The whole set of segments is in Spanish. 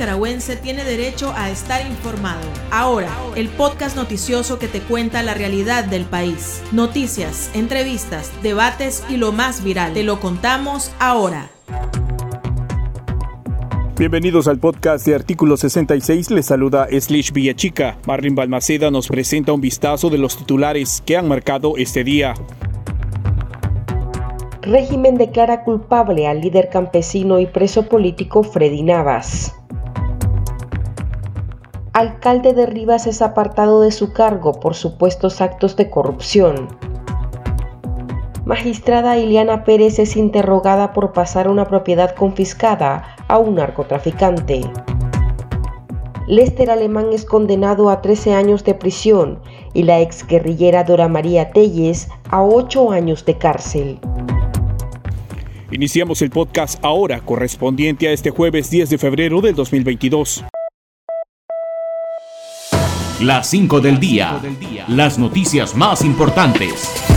nicaragüense tiene derecho a estar informado. Ahora, el podcast noticioso que te cuenta la realidad del país. Noticias, entrevistas, debates y lo más viral. Te lo contamos ahora. Bienvenidos al podcast de Artículo 66. Les saluda Slish Villachica. Marlin Balmaceda nos presenta un vistazo de los titulares que han marcado este día. Régimen declara culpable al líder campesino y preso político Freddy Navas. Alcalde de Rivas es apartado de su cargo por supuestos actos de corrupción. Magistrada Iliana Pérez es interrogada por pasar una propiedad confiscada a un narcotraficante. Lester Alemán es condenado a 13 años de prisión y la exguerrillera Dora María Telles a 8 años de cárcel. Iniciamos el podcast ahora, correspondiente a este jueves 10 de febrero del 2022. Las 5 del día. Las noticias más importantes.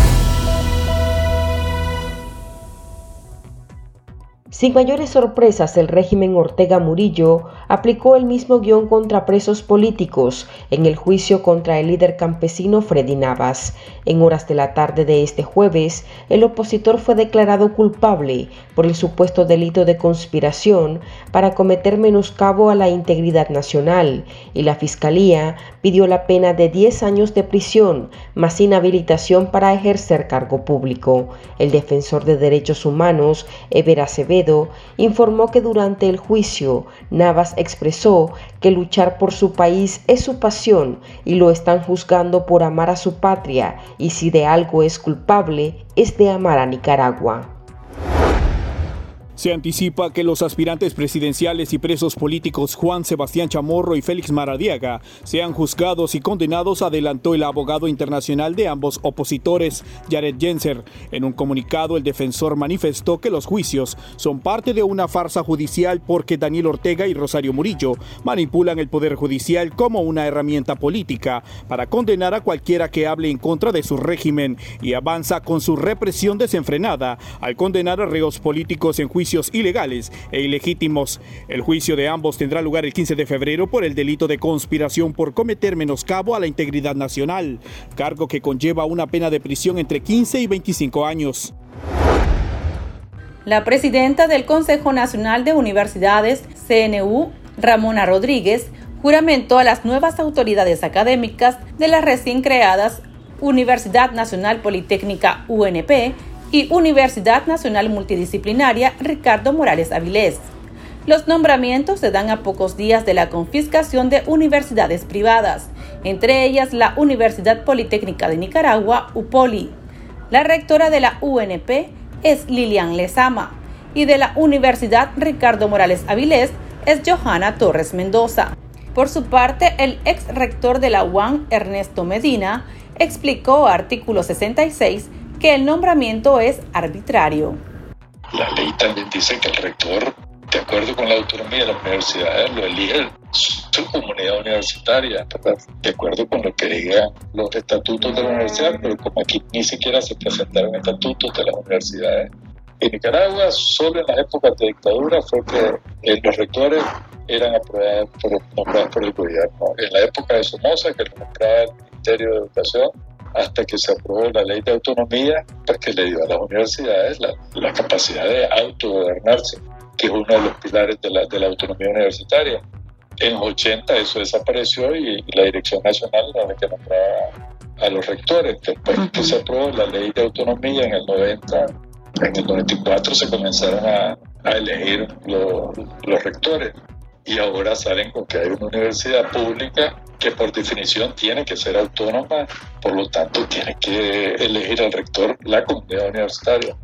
Sin mayores sorpresas, el régimen Ortega Murillo aplicó el mismo guion contra presos políticos en el juicio contra el líder campesino Freddy Navas. En horas de la tarde de este jueves, el opositor fue declarado culpable por el supuesto delito de conspiración para cometer menoscabo a la integridad nacional y la Fiscalía pidió la pena de 10 años de prisión más inhabilitación para ejercer cargo público. El defensor de derechos humanos, Ever Acevedo, informó que durante el juicio Navas expresó que luchar por su país es su pasión y lo están juzgando por amar a su patria y si de algo es culpable es de amar a Nicaragua. Se anticipa que los aspirantes presidenciales y presos políticos Juan Sebastián Chamorro y Félix Maradiaga sean juzgados y condenados, adelantó el abogado internacional de ambos opositores, Jared Jenser. En un comunicado, el defensor manifestó que los juicios son parte de una farsa judicial porque Daniel Ortega y Rosario Murillo manipulan el Poder Judicial como una herramienta política para condenar a cualquiera que hable en contra de su régimen y avanza con su represión desenfrenada al condenar a reos políticos en juicio ilegales e ilegítimos. El juicio de ambos tendrá lugar el 15 de febrero por el delito de conspiración por cometer menoscabo a la integridad nacional, cargo que conlleva una pena de prisión entre 15 y 25 años. La presidenta del Consejo Nacional de Universidades, CNU, Ramona Rodríguez, juramentó a las nuevas autoridades académicas de las recién creadas Universidad Nacional Politécnica UNP y Universidad Nacional Multidisciplinaria Ricardo Morales Avilés. Los nombramientos se dan a pocos días de la confiscación de universidades privadas, entre ellas la Universidad Politécnica de Nicaragua, UPOLI. La rectora de la UNP es Lilian Lezama y de la Universidad Ricardo Morales Avilés es Johanna Torres Mendoza. Por su parte, el ex rector de la UAN, Ernesto Medina, explicó artículo 66 que el nombramiento es arbitrario. La ley también dice que el rector, de acuerdo con la autonomía de la universidad, lo elige su comunidad universitaria, de acuerdo con lo que digan los estatutos de la universidad, pero como aquí ni siquiera se presentaron estatutos de las universidades. En Nicaragua, solo en las épocas de dictadura fue que eh, los rectores eran aprobados por, nombrados por el gobierno. En la época de Somoza, que lo nombraba el Ministerio de Educación, hasta que se aprobó la ley de autonomía, porque pues, le dio a las universidades la, capacidad de autogobernarse, que es uno de los pilares de la, de la autonomía universitaria. En los 80 eso desapareció y, la Dirección Nacional era la que nombraba a los rectores. Después que se aprobó la ley de autonomía en el 90, en el 94 se comenzaron a, a elegir los rectores y ahora salen con que hay una universidad pública que por definición tiene que ser autónoma, por lo tanto tiene que elegir al rector la comunidad universitaria.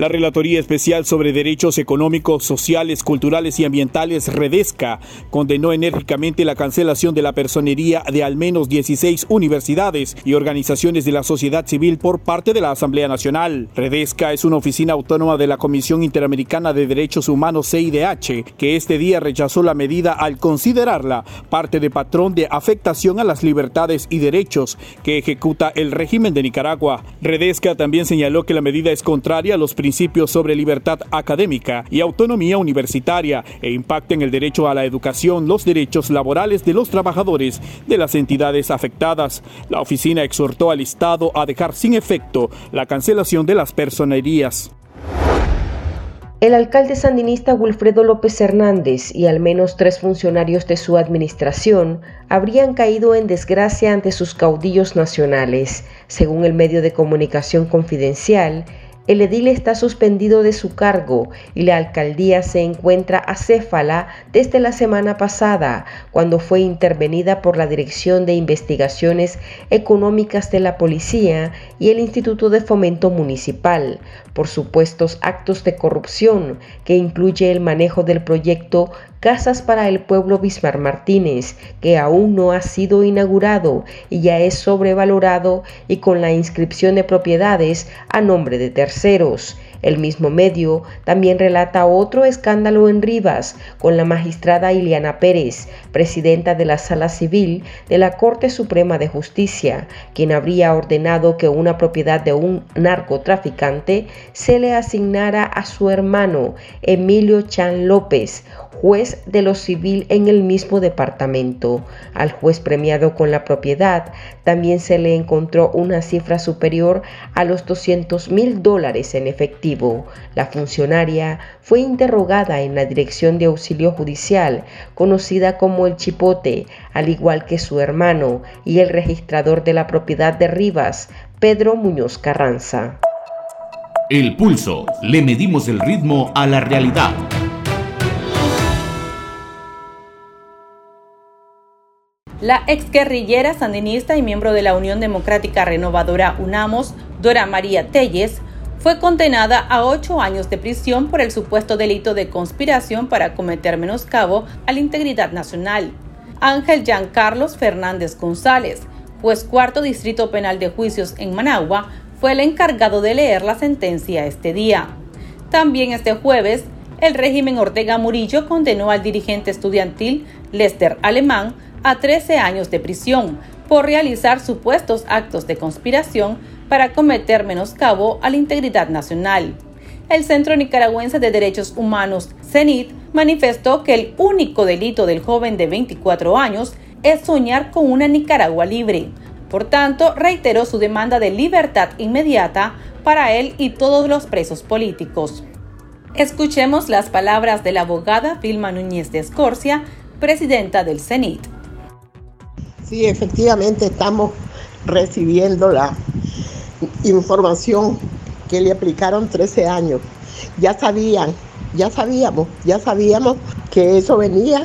La Relatoría Especial sobre Derechos Económicos, Sociales, Culturales y Ambientales, Redesca, condenó enérgicamente la cancelación de la personería de al menos 16 universidades y organizaciones de la sociedad civil por parte de la Asamblea Nacional. Redesca es una oficina autónoma de la Comisión Interamericana de Derechos Humanos CIDH, que este día rechazó la medida al considerarla parte de patrón de afectación a las libertades y derechos que ejecuta el régimen de Nicaragua. Redesca también señaló que la medida es contraria a los principios principios sobre libertad académica y autonomía universitaria e impacten el derecho a la educación, los derechos laborales de los trabajadores de las entidades afectadas. La oficina exhortó al Estado a dejar sin efecto la cancelación de las personerías. El alcalde sandinista Wilfredo López Hernández y al menos tres funcionarios de su administración habrían caído en desgracia ante sus caudillos nacionales, según el medio de comunicación confidencial el edil está suspendido de su cargo y la alcaldía se encuentra acéfala desde la semana pasada, cuando fue intervenida por la Dirección de Investigaciones Económicas de la Policía y el Instituto de Fomento Municipal, por supuestos actos de corrupción que incluye el manejo del proyecto Casas para el Pueblo Bismar Martínez, que aún no ha sido inaugurado y ya es sobrevalorado y con la inscripción de propiedades a nombre de terceros. El mismo medio también relata otro escándalo en Rivas con la magistrada Iliana Pérez, presidenta de la Sala Civil de la Corte Suprema de Justicia, quien habría ordenado que una propiedad de un narcotraficante se le asignara a su hermano Emilio Chan López, juez de lo civil en el mismo departamento. Al juez premiado con la propiedad también se le encontró una cifra superior a los 200 mil dólares en efectivo. La funcionaria fue interrogada en la Dirección de Auxilio Judicial, conocida como el Chipote, al igual que su hermano y el registrador de la propiedad de Rivas, Pedro Muñoz Carranza. El pulso. Le medimos el ritmo a la realidad. La exguerrillera sandinista y miembro de la Unión Democrática Renovadora UNAMOS, Dora María Telles, fue condenada a ocho años de prisión por el supuesto delito de conspiración para cometer menoscabo a la integridad nacional. Ángel Carlos Fernández González, juez cuarto Distrito Penal de Juicios en Managua, fue el encargado de leer la sentencia este día. También este jueves, el régimen Ortega Murillo condenó al dirigente estudiantil Lester Alemán a 13 años de prisión por realizar supuestos actos de conspiración para cometer menoscabo a la integridad nacional. El Centro Nicaragüense de Derechos Humanos, CENIT, manifestó que el único delito del joven de 24 años es soñar con una Nicaragua libre. Por tanto, reiteró su demanda de libertad inmediata para él y todos los presos políticos. Escuchemos las palabras de la abogada Vilma Núñez de Escorcia, presidenta del CENIT. Sí, efectivamente estamos recibiendo la información que le aplicaron 13 años. Ya sabían, ya sabíamos, ya sabíamos que eso venía.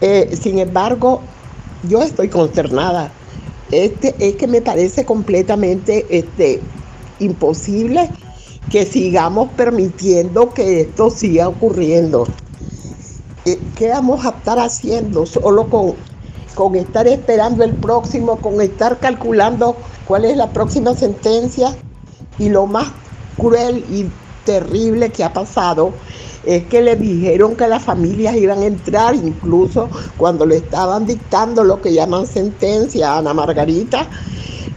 Eh, sin embargo, yo estoy consternada. Este, es que me parece completamente este, imposible que sigamos permitiendo que esto siga ocurriendo. Eh, ¿Qué vamos a estar haciendo solo con con estar esperando el próximo, con estar calculando cuál es la próxima sentencia. Y lo más cruel y terrible que ha pasado es que le dijeron que las familias iban a entrar, incluso cuando le estaban dictando lo que llaman sentencia a Ana Margarita,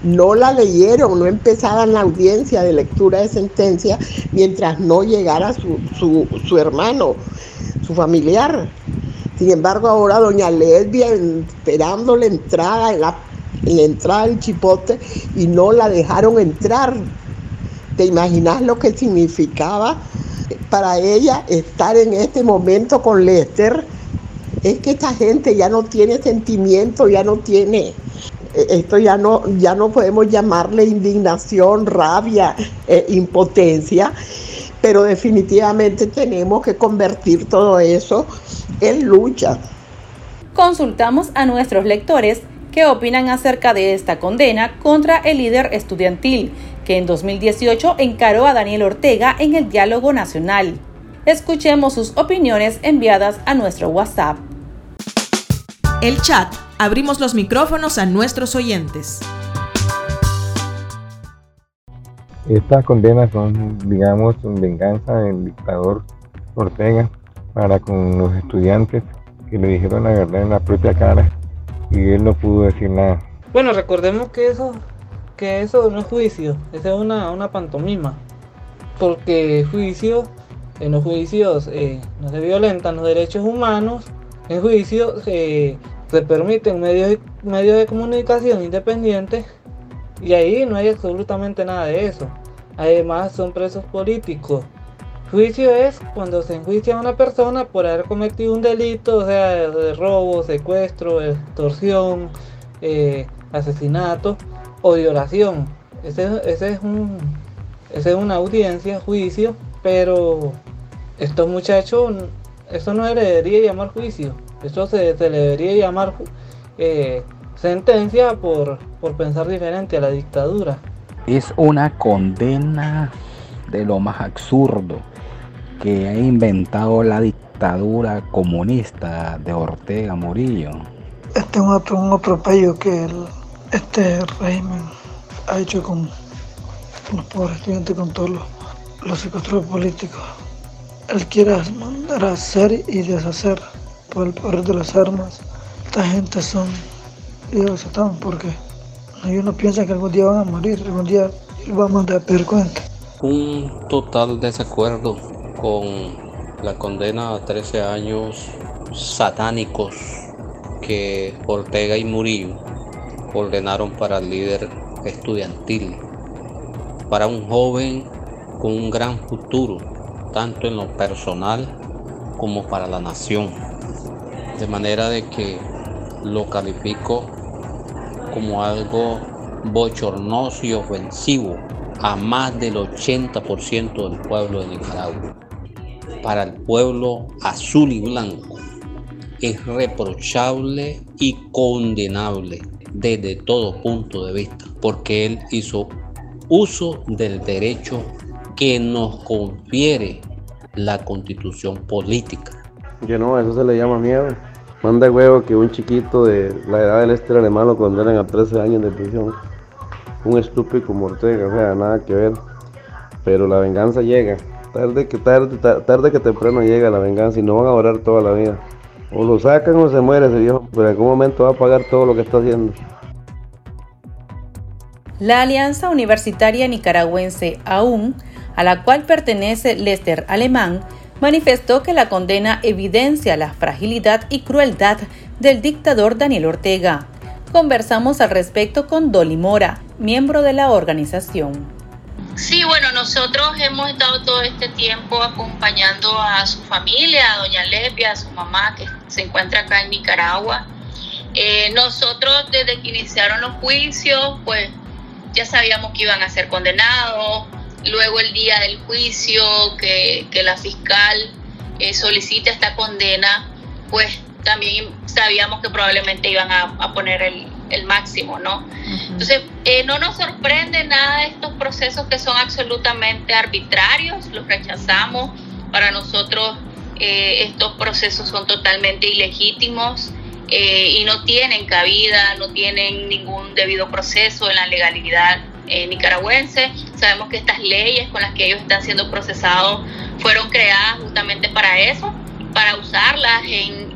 no la leyeron, no empezaban la audiencia de lectura de sentencia mientras no llegara su, su, su hermano, su familiar. Sin embargo, ahora doña Lesbia esperando la entrada, en la, entrada del chipote y no la dejaron entrar. ¿Te imaginas lo que significaba para ella estar en este momento con Lester? Es que esta gente ya no tiene sentimiento, ya no tiene, esto ya no, ya no podemos llamarle indignación, rabia, eh, impotencia, pero definitivamente tenemos que convertir todo eso en lucha. Consultamos a nuestros lectores qué opinan acerca de esta condena contra el líder estudiantil, que en 2018 encaró a Daniel Ortega en el diálogo nacional. Escuchemos sus opiniones enviadas a nuestro WhatsApp. El chat. Abrimos los micrófonos a nuestros oyentes. Estas condenas son, digamos, venganza del dictador Ortega para con los estudiantes que le dijeron la verdad en la propia cara y él no pudo decir nada. Bueno, recordemos que eso, que eso no es juicio, eso es una, una pantomima. porque juicio, en los juicios eh, no se violentan los derechos humanos, en juicios eh, se permiten medios, medios de comunicación independientes y ahí no hay absolutamente nada de eso. Además son presos políticos. Juicio es cuando se enjuicia a una persona por haber cometido un delito, o sea, de robo, secuestro, extorsión, eh, asesinato o violación. Ese, ese, es un, ese es una audiencia, juicio, pero estos muchachos, eso no se debería llamar juicio, eso se, debería llamar eh, sentencia por, por pensar diferente a la dictadura. Es una condena de lo más absurdo que ha inventado la dictadura comunista de Ortega Murillo. Este es un, un atropello que el, este régimen ha hecho con, los pobres estudiantes, con todos los, los secuestros políticos. Él quiere mandar a hacer y deshacer por el poder de las armas. Esta gente son ellos están porque ellos no piensan que algún día van a morir, algún día vamos a pedir cuenta. Un total desacuerdo con la condena a 13 años satánicos que Ortega y Murillo ordenaron para el líder estudiantil, para un joven con un gran futuro, tanto en lo personal como para la nación. De manera de que lo califico como algo bochornoso y ofensivo a más del 80% del pueblo de Nicaragua para el pueblo azul y blanco es reprochable y condenable desde todo punto de vista, porque él hizo uso del derecho que nos confiere la constitución política. Que no, eso se le llama miedo. Manda huevo que un chiquito de la edad del este alemán lo condenan a 13 años de prisión. Un estúpido como Ortega, o sea, nada que ver. Pero la venganza llega. Tarde que, tarde, tarde que temprano llega la venganza y no van a orar toda la vida. O lo sacan o se muere ese viejo, pero en algún momento va a pagar todo lo que está haciendo. La Alianza Universitaria Nicaragüense AUN, a la cual pertenece Lester Alemán, manifestó que la condena evidencia la fragilidad y crueldad del dictador Daniel Ortega. Conversamos al respecto con Dolly Mora, miembro de la organización. Sí, bueno, nosotros hemos estado todo este tiempo acompañando a su familia, a doña Lepia, a su mamá que se encuentra acá en Nicaragua. Eh, nosotros desde que iniciaron los juicios, pues ya sabíamos que iban a ser condenados. Luego el día del juicio, que, la fiscal eh, solicita esta condena, pues también sabíamos que probablemente iban a poner el, el máximo, ¿no? Entonces, eh, no nos sorprende nada de estos procesos que son absolutamente arbitrarios, los rechazamos. Para nosotros eh, estos procesos son totalmente ilegítimos eh, y no tienen cabida, no tienen ningún debido proceso en la legalidad nicaragüense. Sabemos que estas leyes con las que ellos están siendo procesados fueron creadas justamente para eso, para usarlas en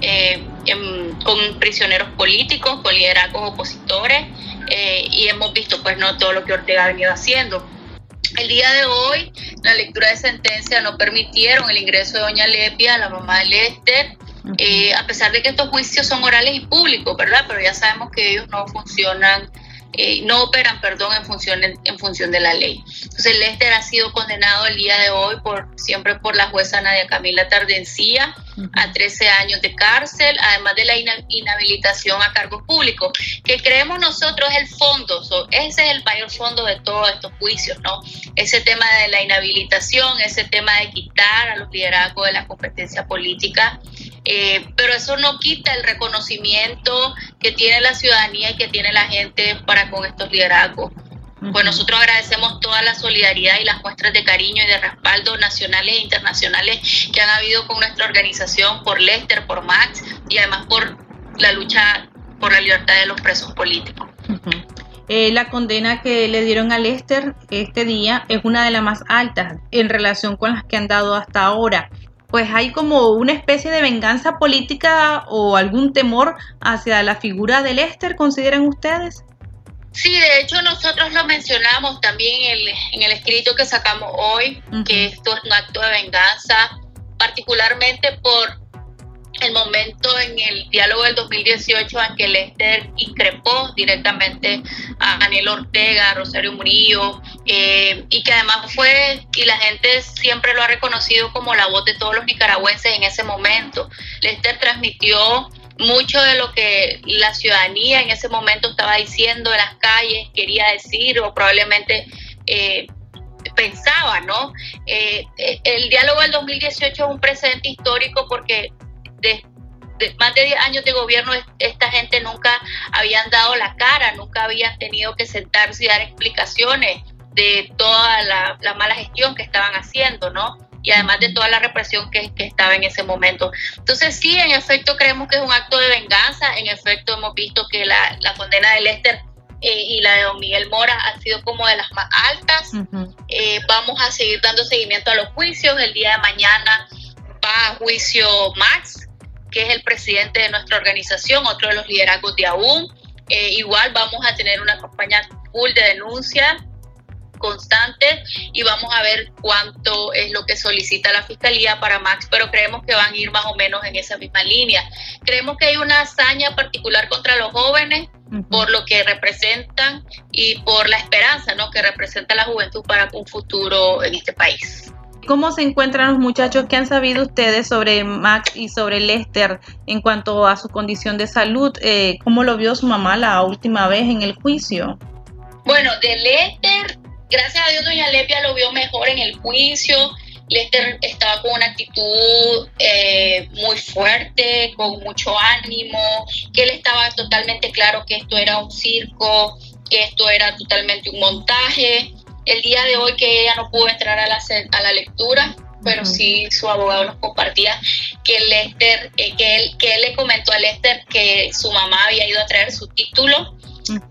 con prisioneros políticos, con liderazgos opositores eh, y hemos visto pues no todo lo que Ortega ha venido haciendo. El día de hoy, la lectura de sentencia no permitieron el ingreso de doña Lepia, la mamá de Lester, eh, a pesar de que estos juicios son orales y públicos, ¿verdad? Pero ya sabemos que ellos no funcionan eh, no operan, perdón, en función, en, función de la ley. Entonces, Lester ha sido condenado el día de hoy por siempre por la jueza Nadia Camila Tardencía a 13 años de cárcel, además de la inhabilitación a cargos públicos, que creemos nosotros es el fondo, ese es el mayor fondo de todos estos juicios, ¿no? Ese tema de la inhabilitación, ese tema de quitar a los liderazgos de la competencia política eh, pero eso no quita el reconocimiento que tiene la ciudadanía y que tiene la gente para con estos liderazgos. Pues nosotros agradecemos toda la solidaridad y las muestras de cariño y de respaldo nacionales e internacionales que han habido con nuestra organización, por Lester, por Max y además por la lucha por la libertad de los presos políticos. Eh, la condena que le dieron a Lester este día es una de las más altas en relación con las que han dado hasta ahora pues hay como una especie de venganza política o algún temor hacia la figura de Lester, ¿consideran ustedes? Sí, de hecho nosotros lo mencionamos también en el, en el escrito que sacamos hoy, que esto es un acto de venganza, particularmente por el momento en el diálogo del 2018 en que Lester increpó directamente a Daniel Ortega, a Rosario Murillo, eh, y que además fue, y la gente siempre lo ha reconocido como la voz de todos los nicaragüenses en ese momento. Lester transmitió mucho de lo que la ciudadanía en ese momento estaba diciendo en las calles, quería decir o probablemente eh, pensaba, ¿no? Eh, el diálogo del 2018 es un precedente histórico porque de, más de 10 años de gobierno esta gente nunca habían dado la cara, nunca habían tenido que sentarse y dar explicaciones de toda la, mala gestión que estaban haciendo, ¿no? Y además de toda la represión que, estaba en ese momento. Entonces sí, en efecto creemos que es un acto de venganza, en efecto hemos visto que la, condena de Lester eh, y la de Don Miguel Mora ha sido como de las más altas. Eh, vamos a seguir dando seguimiento a los juicios. El día de mañana va a juicio Max, que es el presidente de nuestra organización, otro de los liderazgos de AUN. Eh, igual vamos a tener una campaña full de denuncia constante y vamos a ver cuánto es lo que solicita la fiscalía para Max, pero creemos que van a ir más o menos en esa misma línea. Creemos que hay una hazaña particular contra los jóvenes por lo que representan y por la esperanza ¿no? que representa la juventud para un futuro en este país. ¿Cómo se encuentran los muchachos? ¿Qué han sabido ustedes sobre Max y sobre Lester en cuanto a su condición de salud? Eh, ¿Cómo lo vio su mamá la última vez en el juicio? Bueno, de Lester, gracias a Dios doña Lepia lo vio mejor en el juicio. Lester estaba con una actitud eh, muy fuerte, con mucho ánimo, que él estaba totalmente claro que esto era un circo, que esto era totalmente un montaje el día de hoy que ella no pudo entrar a la, a la lectura, pero sí su abogado nos compartía que Lester, eh, que, él, que él le comentó a Lester que su mamá había ido a traer su título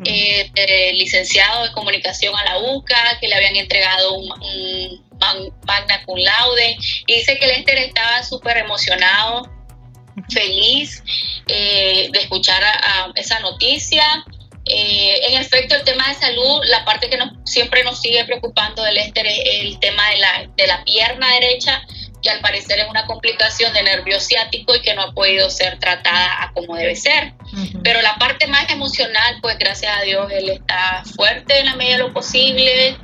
eh, licenciado de comunicación a la UCA, que le habían entregado un, magna cum laude, y dice que Lester estaba súper emocionado, feliz eh, de escuchar esa noticia, eh, en efecto, el tema de salud, la parte que nos, siempre nos sigue preocupando del Lester es el tema de la, de la pierna derecha, que al parecer es una complicación de nervio ciático y que no ha podido ser tratada como debe ser. Pero la parte más emocional, pues gracias a Dios, él está fuerte en la medida de lo posible.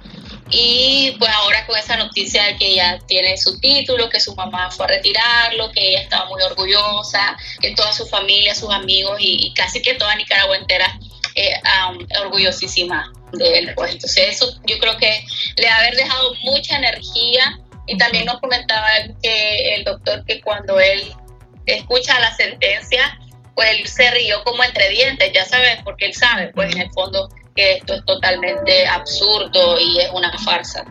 Y pues ahora con esa noticia de que ya tiene su título, que su mamá fue a retirarlo, que ella estaba muy orgullosa, que toda su familia, sus amigos y, y casi que toda Nicaragua entera eh, orgullosísima de él. Pues. Entonces eso yo creo que le ha haber dejado mucha energía y también nos comentaba que el doctor que cuando él escucha la sentencia, pues él se rió como entre dientes, ya sabes, porque él sabe, pues en el fondo que esto es totalmente absurdo y es una farsa.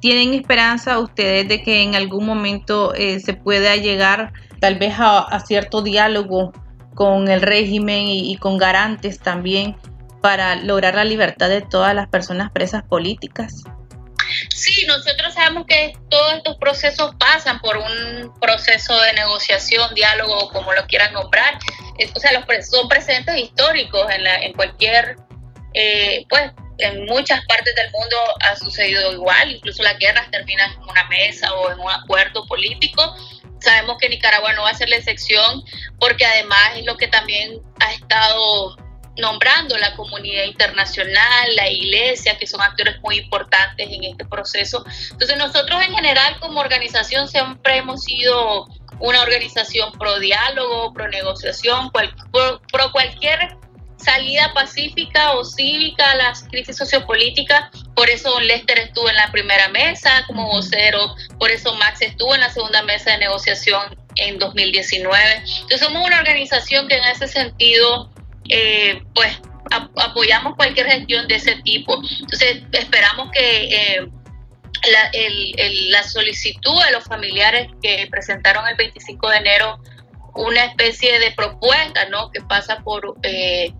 ¿Tienen esperanza ustedes de que en algún momento eh, se pueda llegar tal vez a cierto diálogo con el régimen y, con garantes también para lograr la libertad de todas las personas presas políticas? Sí, nosotros sabemos que todos estos procesos pasan por un proceso de negociación, diálogo, como lo quieran nombrar. O sea, los son presentes históricos en, en cualquier, eh, pues, en muchas partes del mundo ha sucedido igual. Incluso las guerras terminan en una mesa o en un acuerdo político Sabemos que Nicaragua no va a ser la excepción porque además es lo que también ha estado nombrando la comunidad internacional, la iglesia, que son actores muy importantes en este proceso. Entonces nosotros en general como organización siempre hemos sido una organización pro diálogo, pro negociación, pro cualquier salida pacífica o cívica a las crisis sociopolíticas. Por eso Lester estuvo en la primera mesa como vocero, por eso Max estuvo en la segunda mesa de negociación en 2019. Entonces somos una organización que en ese sentido, eh, pues apoyamos cualquier gestión de ese tipo. Entonces esperamos que eh, la, la solicitud de los familiares que presentaron el 25 de enero una especie de propuesta, ¿no? Que pasa por eh,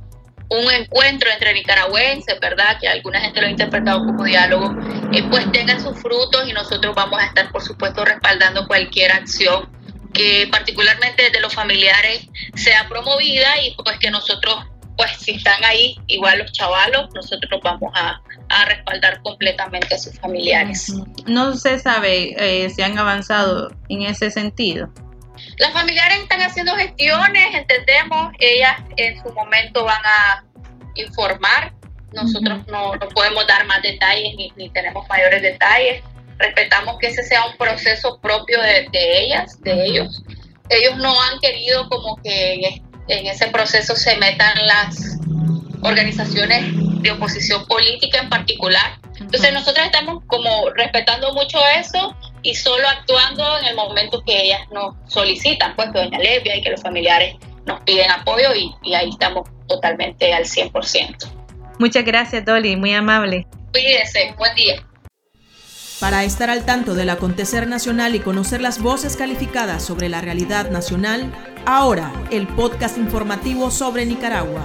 un encuentro entre nicaragüenses, ¿verdad? Que alguna gente lo ha interpretado como diálogo, eh, pues tengan sus frutos y nosotros vamos a estar, por supuesto, respaldando cualquier acción que particularmente de los familiares sea promovida y pues que nosotros pues si están ahí, igual los chavalos, nosotros vamos a, respaldar completamente a sus familiares. No se sabe eh, si han avanzado en ese sentido. Las familiares están haciendo gestiones, entendemos, ellas en su momento van a informar, nosotros no, podemos dar más detalles ni, tenemos mayores detalles, respetamos que ese sea un proceso propio de, ellas, de ellos. Ellos no han querido como que en ese proceso se metan las organizaciones de oposición política en particular. Entonces nosotros estamos como respetando mucho eso y solo actuando en el momento que ellas nos solicitan, pues que doña Levia y que los familiares nos piden apoyo y, y ahí estamos totalmente al 100%. Muchas gracias, Dolly, muy amable. Cuídese, buen día. Para estar al tanto del acontecer nacional y conocer las voces calificadas sobre la realidad nacional, ahora el podcast informativo sobre Nicaragua.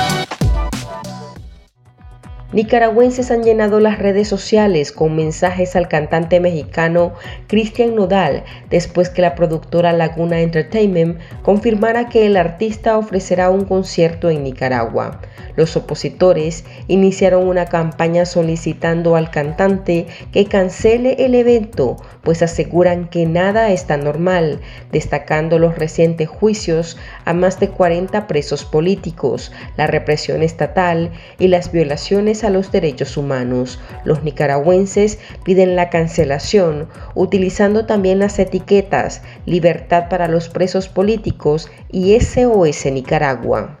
Nicaragüenses han llenado las redes sociales con mensajes al cantante mexicano Cristian Nodal después que la productora Laguna Entertainment confirmara que el artista ofrecerá un concierto en Nicaragua. Los opositores iniciaron una campaña solicitando al cantante que cancele el evento, pues aseguran que nada está normal, destacando los recientes juicios a más de 40 presos políticos, la represión estatal y las violaciones a los derechos humanos. Los nicaragüenses piden la cancelación, utilizando también las etiquetas Libertad para los presos políticos y SOS Nicaragua.